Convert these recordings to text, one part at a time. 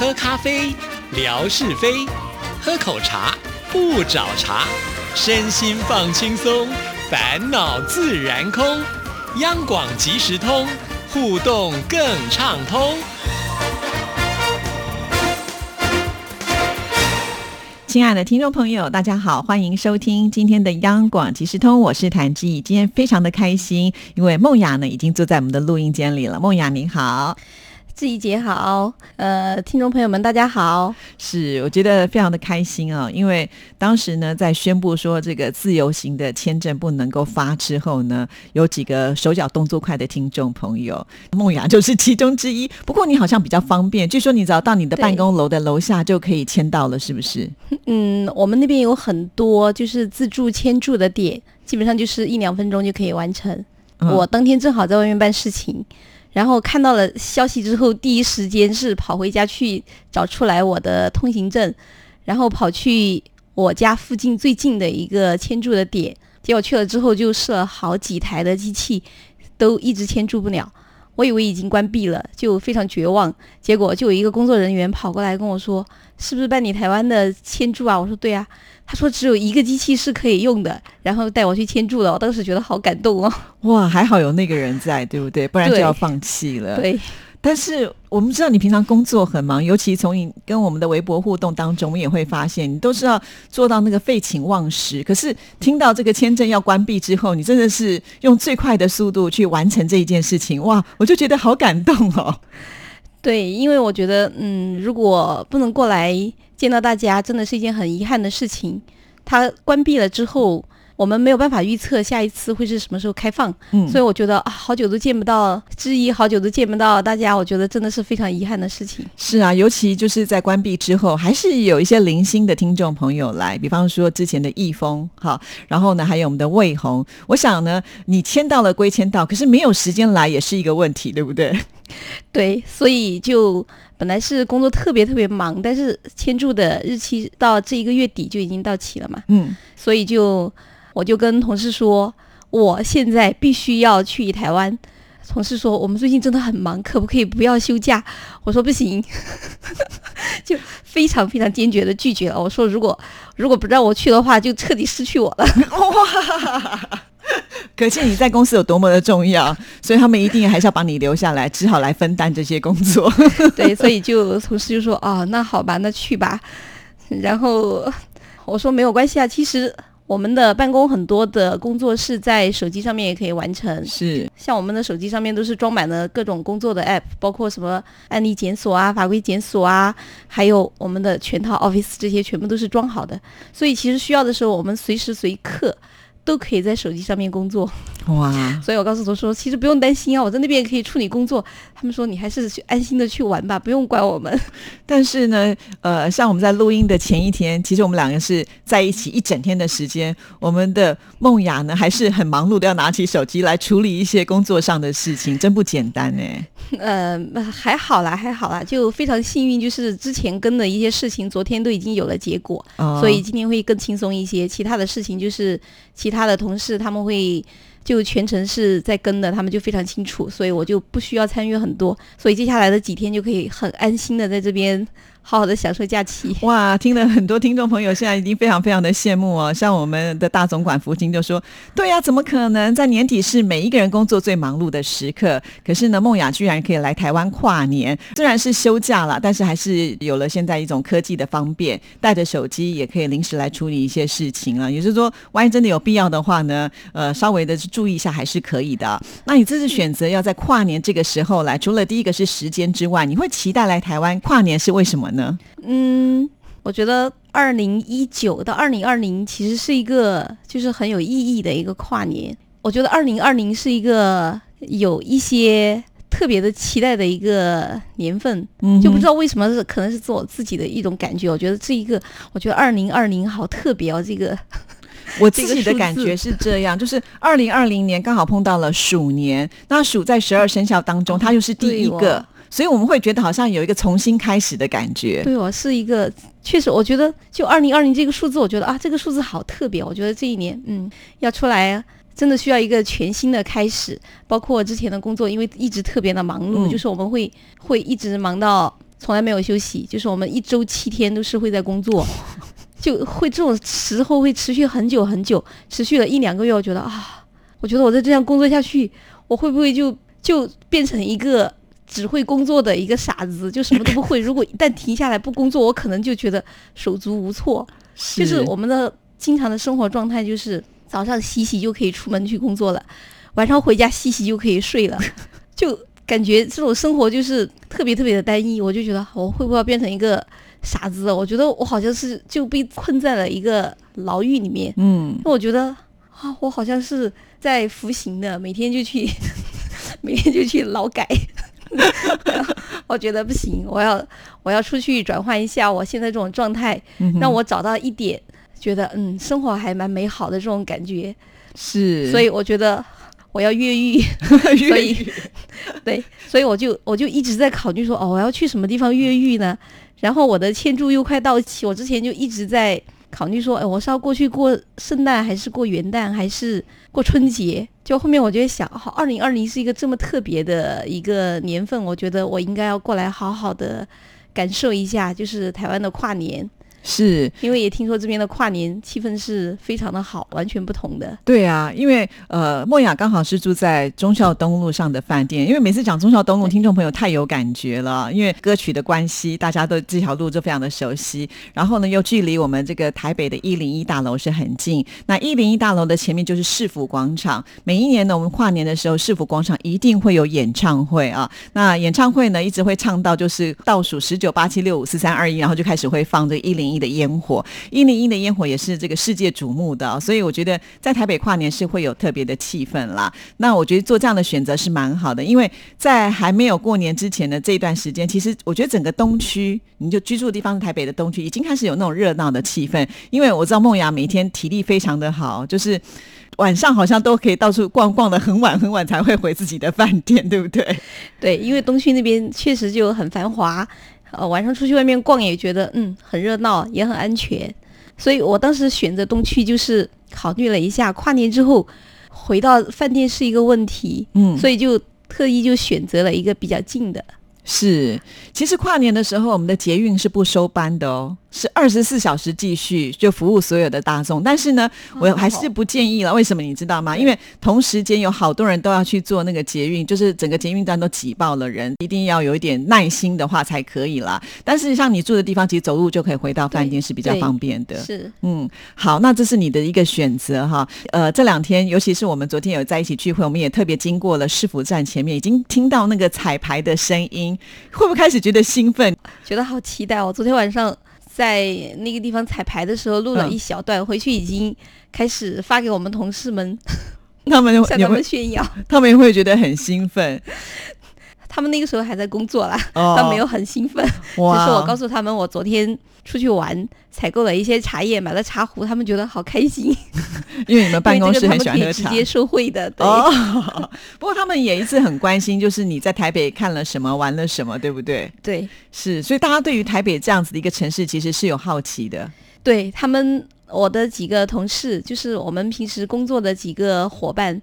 喝咖啡，聊是非；喝口茶，不找茬。身心放轻松，烦恼自然空。央广即时通，互动更畅通。亲爱的听众朋友，大家好，欢迎收听今天的央广即时通，我是谭志毅。今天非常的开心，因为梦雅呢已经坐在我们的录音间里了。梦雅您好。志怡姐好，呃，听众朋友们大家好，是我觉得非常的开心啊，因为当时呢在宣布说这个自由行的签证不能够发之后呢，有几个手脚动作快的听众朋友，梦雅 就是其中之一。不过你好像比较方便，据说你只要到你的办公楼的楼下就可以签到了，是不是？嗯，我们那边有很多就是自助签注的点，基本上就是一两分钟就可以完成。我当天正好在外面办事情。然后看到了消息之后，第一时间是跑回家去找出来我的通行证，然后跑去我家附近最近的一个签注的点。结果去了之后，就试了好几台的机器，都一直签注不了。我以为已经关闭了，就非常绝望。结果就有一个工作人员跑过来跟我说：“是不是办理台湾的签注啊？”我说：“对啊。”他说只有一个机器是可以用的，然后带我去签注了。我当时觉得好感动哦！哇，还好有那个人在，对不对？不然就要放弃了。对。但是我们知道你平常工作很忙，尤其从你跟我们的微博互动当中，我们也会发现你都是要做到那个废寝忘食。可是听到这个签证要关闭之后，你真的是用最快的速度去完成这一件事情。哇，我就觉得好感动哦。对，因为我觉得，嗯，如果不能过来见到大家，真的是一件很遗憾的事情。它关闭了之后，我们没有办法预测下一次会是什么时候开放，嗯，所以我觉得啊，好久都见不到之一，好久都见不到大家，我觉得真的是非常遗憾的事情。是啊，尤其就是在关闭之后，还是有一些零星的听众朋友来，比方说之前的易峰，哈，然后呢，还有我们的魏红。我想呢，你签到了归签到，可是没有时间来也是一个问题，对不对？对，所以就本来是工作特别特别忙，但是签注的日期到这一个月底就已经到期了嘛。嗯，所以就我就跟同事说，我现在必须要去台湾。同事说我们最近真的很忙，可不可以不要休假？我说不行，就非常非常坚决的拒绝了。我说如果如果不让我去的话，就彻底失去我了。哇！可见你在公司有多么的重要，所以他们一定还是要把你留下来，只好来分担这些工作。对，所以就同事就说：“哦，那好吧，那去吧。”然后我说：“没有关系啊，其实我们的办公很多的工作是在手机上面也可以完成。是，像我们的手机上面都是装满了各种工作的 app，包括什么案例检索啊、法规检索啊，还有我们的全套 Office 这些全部都是装好的。所以其实需要的时候，我们随时随刻。”都可以在手机上面工作，哇！所以我告诉他说，其实不用担心啊，我在那边也可以处理工作。他们说你还是去安心的去玩吧，不用管我们。但是呢，呃，像我们在录音的前一天，其实我们两个是在一起一整天的时间。我们的梦雅呢，还是很忙碌的，要拿起手机来处理一些工作上的事情，真不简单呢。呃，还好啦，还好啦，就非常幸运，就是之前跟的一些事情，昨天都已经有了结果，所以今天会更轻松一些。其他的事情就是其他他的同事他们会就全程是在跟的，他们就非常清楚，所以我就不需要参与很多，所以接下来的几天就可以很安心的在这边。好好的享受假期哇！听了很多听众朋友现在已经非常非常的羡慕哦。像我们的大总管福清就说：“对呀，怎么可能在年底是每一个人工作最忙碌的时刻？可是呢，梦雅居然可以来台湾跨年，虽然是休假了，但是还是有了现在一种科技的方便，带着手机也可以临时来处理一些事情啊。也就是说，万一真的有必要的话呢，呃，稍微的注意一下还是可以的。那你这次选择要在跨年这个时候来，除了第一个是时间之外，你会期待来台湾跨年是为什么呢？嗯，我觉得二零一九到二零二零其实是一个就是很有意义的一个跨年。我觉得二零二零是一个有一些特别的期待的一个年份，就不知道为什么是可能是做我自己的一种感觉。我觉得这一个，我觉得二零二零好特别哦。这个 我自己的感觉是这样，就是二零二零年刚好碰到了鼠年，那鼠在十二生肖当中，它又是第一个。所以我们会觉得好像有一个重新开始的感觉。对我是一个，确实，我觉得就二零二零这个数字，我觉得啊，这个数字好特别。我觉得这一年，嗯，要出来真的需要一个全新的开始。包括之前的工作，因为一直特别的忙碌，就是我们会会一直忙到从来没有休息，就是我们一周七天都是会在工作，就会这种时候会持续很久很久，持续了一两个月。我觉得啊，我觉得我再这样工作下去，我会不会就就变成一个只会工作的一个傻子，就什么都不会？如果一旦停下来不工作，我可能就觉得手足无措。就是我们的经常的生活状态，就是早上洗洗就可以出门去工作了，晚上回家洗洗就可以睡了，就。感觉这种生活就是特别特别的单一，我就觉得我会不会变成一个傻子？我觉得我好像是就被困在了一个牢狱里面。嗯，那我觉得啊，我好像是在服刑的，每天就去，每天就去劳改。我觉得不行，我要我要出去转换一下我现在这种状态，让我找到一点觉得嗯生活还蛮美好的这种感觉。是，所以我觉得。我要越狱，所以对，所以我就我就一直在考虑说，哦，我要去什么地方越狱呢？然后我的签注又快到期，我之前就一直在考虑说，哎，我是要过去过圣诞，还是过元旦，还是过春节？就后面我就想，好，二零二零是一个这么特别的一个年份，我觉得我应该要过来好好的感受一下，就是台湾的跨年。是因为也听说这边的跨年气氛是非常的好，完全不同的。对啊，因为呃，莫雅刚好是住在忠孝东路上的饭店。因为每次讲忠孝东路，听众朋友太有感觉了，因为歌曲的关系，大家都这条路就非常的熟悉。然后呢，又距离我们这个台北的一零一大楼是很近。那一零一大楼的前面就是市府广场。每一年呢，我们跨年的时候，市府广场一定会有演唱会啊。那演唱会呢，一直会唱到就是倒数十九八七六五四三二一，然后就开始会放这一零。一的烟火，一零一的烟火也是这个世界瞩目的，所以我觉得在台北跨年是会有特别的气氛啦。那我觉得做这样的选择是蛮好的，因为在还没有过年之前的这一段时间，其实我觉得整个东区，你就居住的地方是台北的东区，已经开始有那种热闹的气氛。因为我知道梦雅每天体力非常的好，就是晚上好像都可以到处逛逛的很晚很晚才会回自己的饭店，对不对？对，因为东区那边确实就很繁华。呃，晚上出去外面逛也觉得嗯很热闹，也很安全，所以我当时选择东区就是考虑了一下跨年之后回到饭店是一个问题，嗯，所以就特意就选择了一个比较近的。是，其实跨年的时候我们的捷运是不收班的哦。是二十四小时继续就服务所有的大众，但是呢，我还是不建议了。为什么你知道吗？因为同时间有好多人都要去做那个捷运，就是整个捷运站都挤爆了人，一定要有一点耐心的话才可以啦。但是像你住的地方，其实走路就可以回到饭店是比较方便的。是，嗯，好，那这是你的一个选择哈。呃，这两天，尤其是我们昨天有在一起聚会，我们也特别经过了市府站前面，已经听到那个彩排的声音，会不会开始觉得兴奋？觉得好期待哦！昨天晚上。在那个地方彩排的时候录了一小段，回去已经开始发给我们同事们，他们向他们炫耀，他们也会觉得很兴奋。他们那个时候还在工作啦，但没有很兴奋。只是我告诉他们，我昨天出去玩，采购了一些茶叶，买了茶壶，他们觉得好开心。因为你们办公室很喜欢喝茶，直接受贿的。对。不过他们也一直很关心，就是你在台北看了什么，玩了什么，对不对？对，是。所以大家对于台北这样子的一个城市，其实是有好奇的。对他们，我的几个同事，就是我们平时工作的几个伙伴，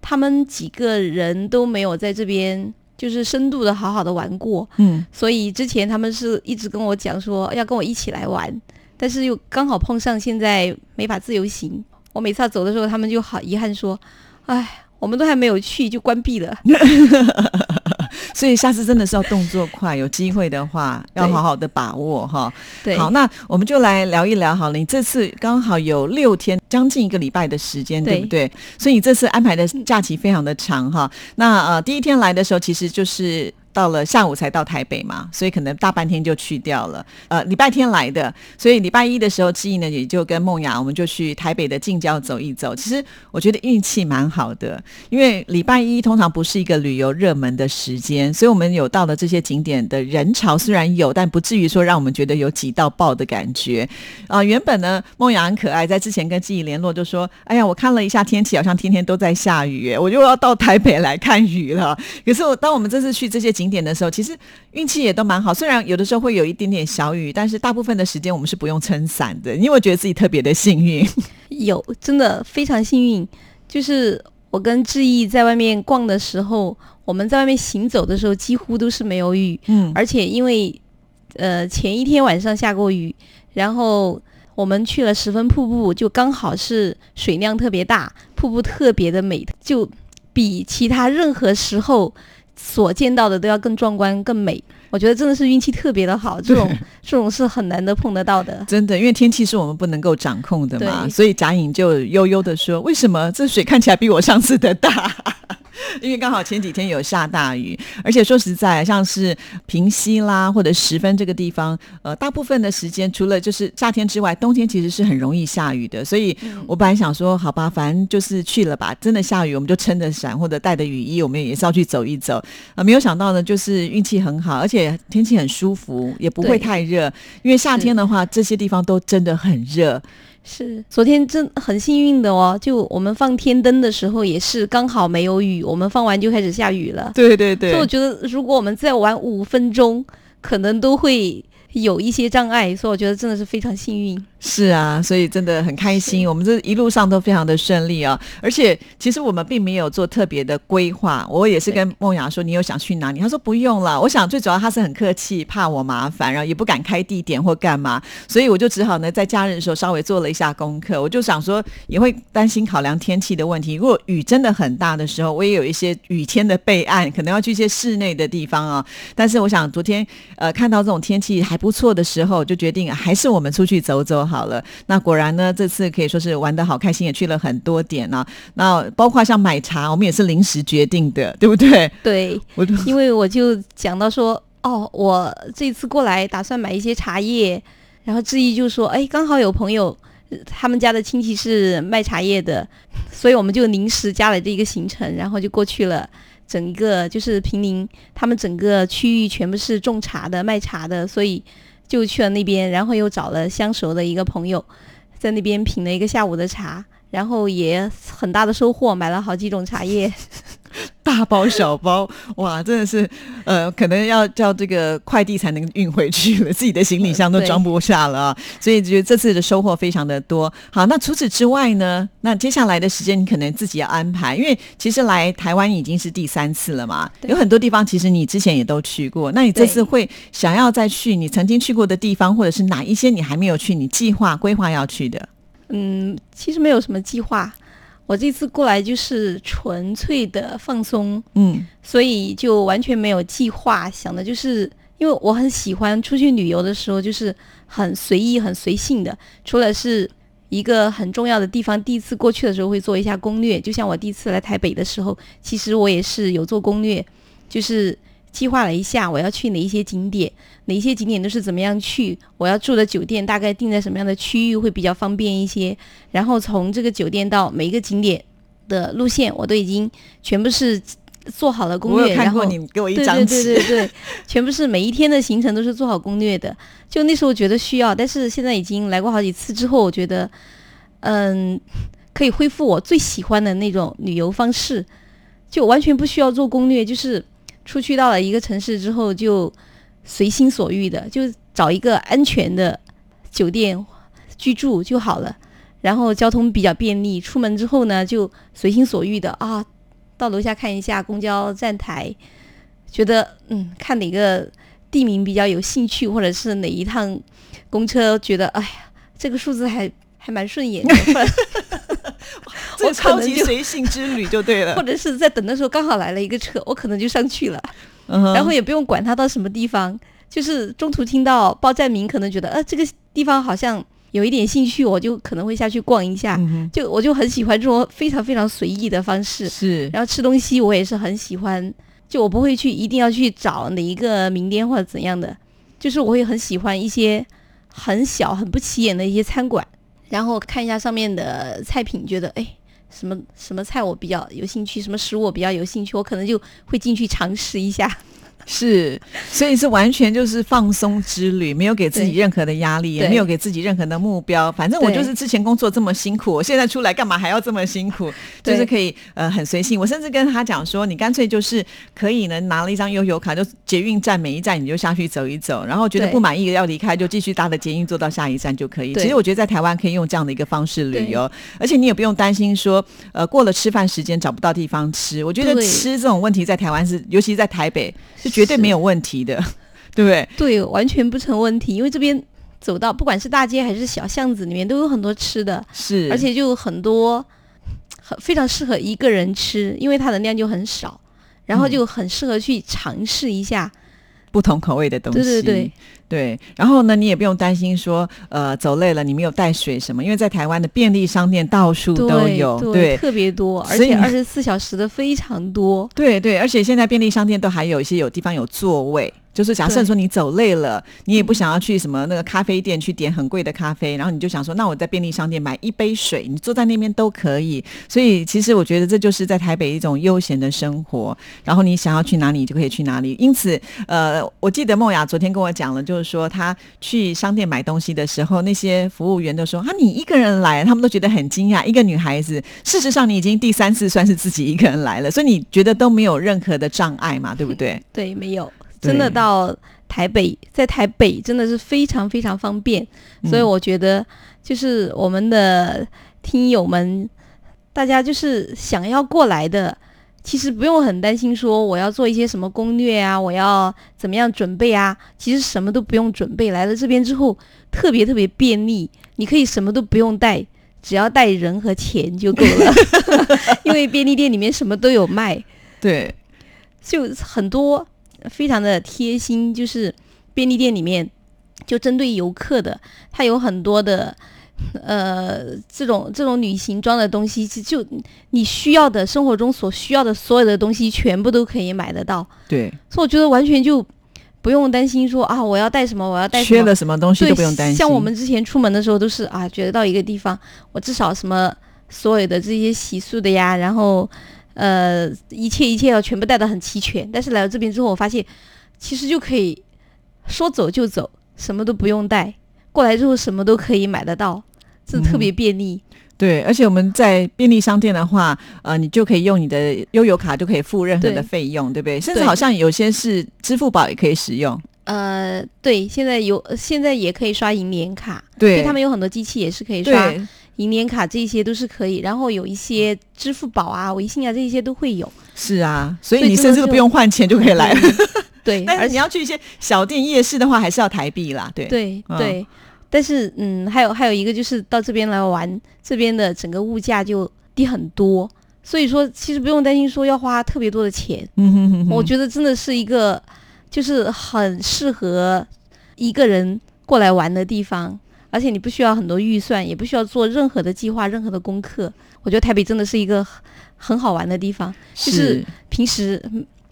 他们几个人都没有在这边。就是深度的好好的玩过，嗯，所以之前他们是一直跟我讲说要跟我一起来玩，但是又刚好碰上现在没法自由行，我每次要走的时候，他们就好遗憾说，哎，我们都还没有去就关闭了。所以下次真的是要动作快，有机会的话要好好的把握哈。对，好，那我们就来聊一聊好了。你这次刚好有六天，将近一个礼拜的时间，对不对？所以你这次安排的假期非常的长哈。那呃，第一天来的时候，其实就是。到了下午才到台北嘛，所以可能大半天就去掉了。呃，礼拜天来的，所以礼拜一的时候，志毅呢也就跟梦雅，我们就去台北的近郊走一走。其实我觉得运气蛮好的，因为礼拜一通常不是一个旅游热门的时间，所以我们有到了这些景点的人潮虽然有，但不至于说让我们觉得有挤到爆的感觉。啊，原本呢，梦雅很可爱，在之前跟志毅联络就说：“哎呀，我看了一下天气，好像天天都在下雨，我就要到台北来看雨了。”可是我当我们这次去这些景景，点的时候，其实运气也都蛮好。虽然有的时候会有一点点小雨，但是大部分的时间我们是不用撑伞的。你有没有觉得自己特别的幸运？有，真的非常幸运。就是我跟志毅在外面逛的时候，我们在外面行走的时候，几乎都是没有雨。嗯，而且因为呃前一天晚上下过雨，然后我们去了十分瀑布，就刚好是水量特别大，瀑布特别的美，就比其他任何时候所见到的都要更壮观、更美。我觉得真的是运气特别的好，这种这种是很难得碰得到的。真的，因为天气是我们不能够掌控的嘛，所以贾颖就悠悠的说：“为什么这水看起来比我上次的大？” 因为刚好前几天有下大雨，而且说实在，像是平溪啦或者十分这个地方，呃，大部分的时间除了就是夏天之外，冬天其实是很容易下雨的。所以我本来想说，好吧，反正就是去了吧，真的下雨我们就撑着伞或者带着雨衣，我们也是要去走一走。啊、没有想到呢，就是运气很好，而且天气很舒服，也不会太热。因为夏天的话，这些地方都真的很热。是，昨天真很幸运的哦，就我们放天灯的时候也是刚好没有雨，我们放完就开始下雨了。对对对所以我觉得，如果我们再玩五分钟，可能都会有一些障碍。所以我觉得真的是非常幸运。是啊，所以真的很开心，我们这一路上都非常的顺利啊。而且其实我们并没有做特别的规划，我也是跟梦雅说，你有想去哪里？她说不用了。我想最主要她是很客气，怕我麻烦，然后也不敢开地点或干嘛，所以我就只好呢在假日的时候稍微做了一下功课。我就想说，也会担心考量天气的问题。如果雨真的很大的时候，我也有一些雨天的备案，可能要去一些室内的地方啊。但是我想昨天呃看到这种天气还不错的时候，就决定还是我们出去走走好了。那果然呢，这次可以说是玩的好开心，也去了很多点呢、那包括像买茶，我们也是临时决定的，对不对？对，我因为我就讲到说，哦，我这次过来打算买一些茶叶，然后志毅就说，哎，刚好有朋友。呃他们家的亲戚是卖茶叶的，所以我们就临时加了这一个行程，然后就过去了。整个就是平陵，他们整个区域全部是种茶的、卖茶的，所以就去了那边，然后又找了相熟的一个朋友，在那边品了一个下午的茶，然后也很大的收获，买了好几种茶叶。大包小包，哇，真的是，呃，可能要叫这个快递才能运回去了，自己的行李箱都装不下了啊。所以觉得这次的收获非常的多。好，那除此之外呢？那接下来的时间你可能自己要安排，因为其实来台湾已经是第三次了嘛，有很多地方其实你之前也都去过，那你这次会想要再去你曾经去过的地方，或者是哪一些你还没有去，你计划规划要去的？嗯，其实没有什么计划，我这次过来就是纯粹的放松，嗯所以就完全没有计划，想的就是因为我很喜欢出去旅游的时候，就是很随意、很随性的。除了是一个很重要的地方，第一次过去的时候会做一下攻略，就像我第一次来台北的时候，其实我也是有做攻略，就是计划了一下我要去哪一些景点，哪些景点都是怎么样去，我要住的酒店大概定在什么样的区域会比较方便一些，然后从这个酒店到每一个景点的路线，我都已经全部是做好了攻略，然后过你给我一张纸，对对对，全部是每一天的行程都是做好攻略的。就那时候觉得需要，但是现在已经来过好几次之后，我觉得，嗯，可以恢复我最喜欢的那种旅游方式，就完全不需要做攻略，就是出去到了一个城市之后就随心所欲的，就找一个安全的酒店居住就好了。然后交通比较便利，出门之后呢就随心所欲的啊，到楼下看一下公交站台，觉得嗯，看哪个地名比较有兴趣，或者是哪一趟公车觉得哎呀，这个数字还还蛮顺眼的，我超级随性之旅就对了。或者是在等的时候刚好来了一个车，我可能就上去了，嗯然后也不用管它到什么地方，就是中途听到报站名，可能觉得呃这个地方好像有一点兴趣，我就可能会下去逛一下，嗯就我就很喜欢这种非常非常随意的方式。是。然后吃东西我也是很喜欢，就我不会去一定要去找哪一个名店或者怎样的，就是我会很喜欢一些很小很不起眼的一些餐馆，然后看一下上面的菜品，觉得哎什么什么菜我比较有兴趣，什么食物我比较有兴趣，我可能就会进去尝试一下。是，所以是完全就是放松之旅，没有给自己任何的压力，也没有给自己任何的目标。反正我就是之前工作这么辛苦，我现在出来干嘛还要这么辛苦？就是可以呃很随性。我甚至跟他讲说，你干脆就是可以呢拿了一张悠游卡，就捷运站每一站你就下去走一走，然后觉得不满意要离开，就继续搭的捷运坐到下一站就可以。对其实我觉得在台湾可以用这样的一个方式旅游，而且你也不用担心说呃过了吃饭时间找不到地方吃。我觉得吃这种问题在台湾是，尤其是在台北是绝对没有问题的。对不对？对，完全不成问题，因为这边走到不管是大街还是小巷子里面都有很多吃的，是，而且就很多很非常适合一个人吃，因为它的量就很少，然后就很适合去尝试一下。不同口味的东西，对对对对。然后呢，你也不用担心说，呃，走累了你没有带水什么，因为在台湾的便利商店到处都有，对，特别多，而且二十四小时的非常多。对对，而且现在便利商店都还有一些有地方有座位。就是假设说你走累了，你也不想要去什么那个咖啡店去点很贵的咖啡，然后你就想说，那我在便利商店买一杯水，你坐在那边都可以。所以其实我觉得这就是在台北一种悠闲的生活，然后你想要去哪里就可以去哪里。因此，呃，我记得梦雅昨天跟我讲了，就是说他去商店买东西的时候，那些服务员都说啊，你一个人来，他们都觉得很惊讶。一个女孩子，事实上你已经第三次算是自己一个人来了，所以你觉得都没有任何的障碍嘛，对不对？对，没有。真的到台北，在台北真的是非常非常方便，所以我觉得就是我们的听友们，大家就是想要过来的，其实不用很担心说我要做一些什么攻略啊，我要怎么样准备啊，其实什么都不用准备，来了这边之后特别特别便利，你可以什么都不用带，只要带人和钱就够了，因为便利店里面什么都有卖，对，就很多。非常的贴心，就是便利店里面就针对游客的，它有很多的呃这种这种旅行装的东西，就你需要的生活中所需要的所有的东西，全部都可以买得到。对，所以我觉得完全就不用担心说啊，我要带什么，我要带缺了什么东西都不用担心。像我们之前出门的时候都是啊，觉得到一个地方，我至少什么所有的这些洗漱的呀，然后。呃，一切一切要全部带的很齐全，但是来到这边之后，我发现其实就可以说走就走，什么都不用带。过来之后，什么都可以买得到，这特别便利。对，而且我们在便利商店的话，呃，你就可以用你的悠游卡就可以付任何的费用，对不对？甚至好像有些是支付宝也可以使用。呃，对，现在有，现在也可以刷银联卡。对，他们有很多机器也是可以刷。银联卡这些都是可以，然后有一些支付宝啊、微信啊这些都会有。是啊，所以你甚至都不用换钱就可以来了。对，但是你要去一些小店夜市的话，还是要台币啦。对对对，但是嗯，还有还有一个就是到这边来玩，这边的整个物价就低很多，所以说其实不用担心说要花特别多的钱。嗯哼哼，我觉得真的是一个就是很适合一个人过来玩的地方。而且你不需要很多预算，也不需要做任何的计划、任何的功课。我觉得台北真的是一个很好玩的地方，就是平时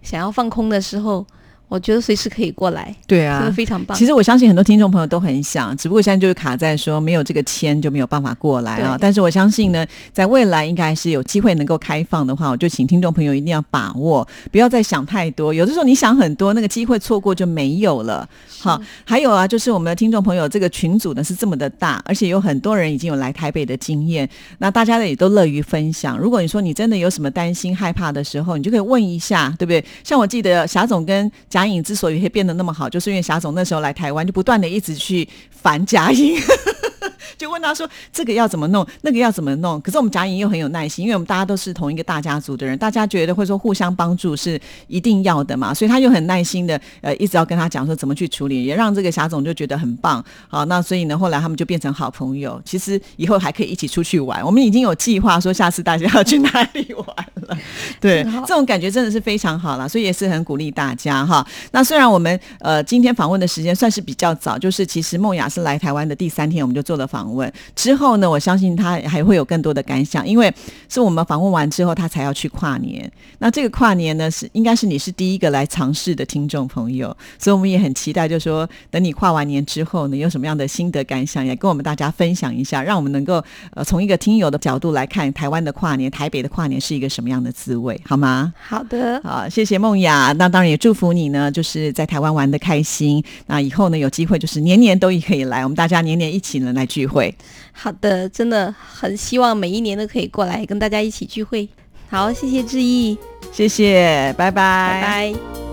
想要放空的时候。我觉得随时可以过来，对啊，真的非常棒。其实我相信很多听众朋友都很想，只不过现在就是卡在说没有这个签就没有办法过来啊。但是我相信呢，在未来应该是有机会能够开放的话，我就请听众朋友一定要把握，不要再想太多。有的时候你想很多，那个机会错过就没有了。好，还有啊，就是我们的听众朋友这个群组呢是这么的大，而且有很多人已经有来台北的经验，那大家呢也都乐于分享。如果你说你真的有什么担心害怕的时候，你就可以问一下，对不对？像我记得霞总跟贾颖之所以会变得那么好，就是因为霞总那时候来台湾，就不断的一直去烦贾颖。就问他说：“这个要怎么弄？那个要怎么弄？”可是我们贾颖又很有耐心，因为我们大家都是同一个大家族的人，大家觉得会说互相帮助是一定要的嘛，所以他又很耐心的呃，一直要跟他讲说怎么去处理，也让这个霞总就觉得很棒。好，那所以呢，后来他们就变成好朋友。其实以后还可以一起出去玩，我们已经有计划说下次大家要去哪里玩了。对，这种感觉真的是非常好了，所以也是很鼓励大家哈。那虽然我们呃今天访问的时间算是比较早，就是其实梦雅是来台湾的第三天，我们就做了访。问之后呢，我相信他还会有更多的感想，因为是我们访问完之后，他才要去跨年。那这个跨年呢，是应该是你是第一个来尝试的听众朋友，所以我们也很期待，就是说等你跨完年之后呢，有什么样的心得感想，也跟我们大家分享一下，让我们能够呃从一个听友的角度来看台湾的跨年，台北的跨年是一个什么样的滋味，好吗？好的，好，谢谢梦雅。那当然也祝福你呢，就是在台湾玩的开心。那以后呢，有机会就是年年都可以来，我们大家年年一起呢来聚会。好的，真的很希望每一年都可以过来跟大家一起聚会。好，谢谢志毅，谢谢，拜拜，拜拜。